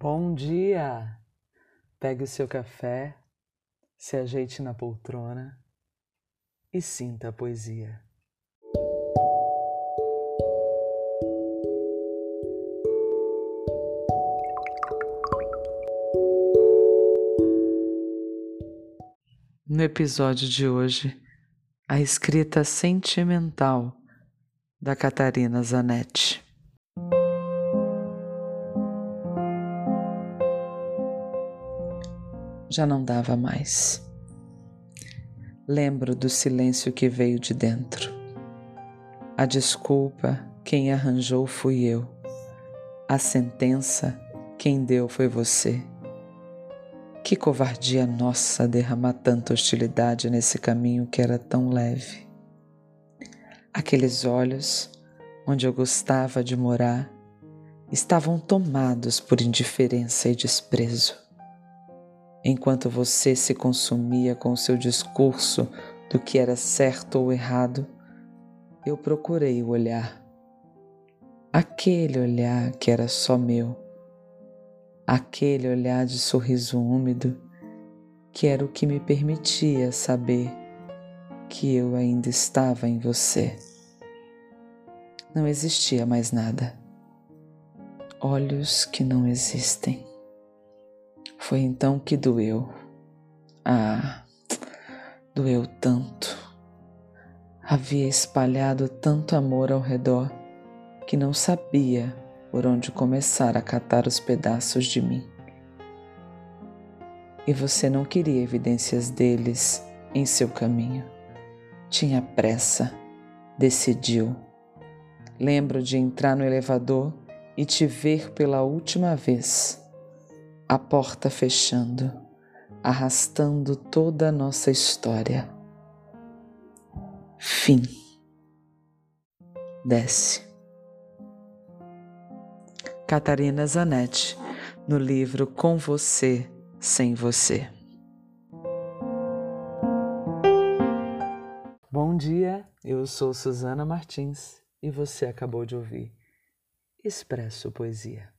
Bom dia! Pegue o seu café, se ajeite na poltrona e sinta a poesia. No episódio de hoje, a escrita sentimental da Catarina Zanetti. Já não dava mais. Lembro do silêncio que veio de dentro. A desculpa, quem arranjou fui eu. A sentença, quem deu foi você. Que covardia nossa derramar tanta hostilidade nesse caminho que era tão leve. Aqueles olhos, onde eu gostava de morar, estavam tomados por indiferença e desprezo enquanto você se consumia com o seu discurso do que era certo ou errado, eu procurei o olhar. Aquele olhar que era só meu, aquele olhar de sorriso úmido que era o que me permitia saber que eu ainda estava em você. Não existia mais nada. Olhos que não existem. Foi então que doeu. Ah, doeu tanto. Havia espalhado tanto amor ao redor que não sabia por onde começar a catar os pedaços de mim. E você não queria evidências deles em seu caminho. Tinha pressa, decidiu. Lembro de entrar no elevador e te ver pela última vez a porta fechando, arrastando toda a nossa história. Fim. Desce. Catarina Zanetti, no livro Com Você, Sem Você. Bom dia, eu sou Suzana Martins e você acabou de ouvir Expresso Poesia.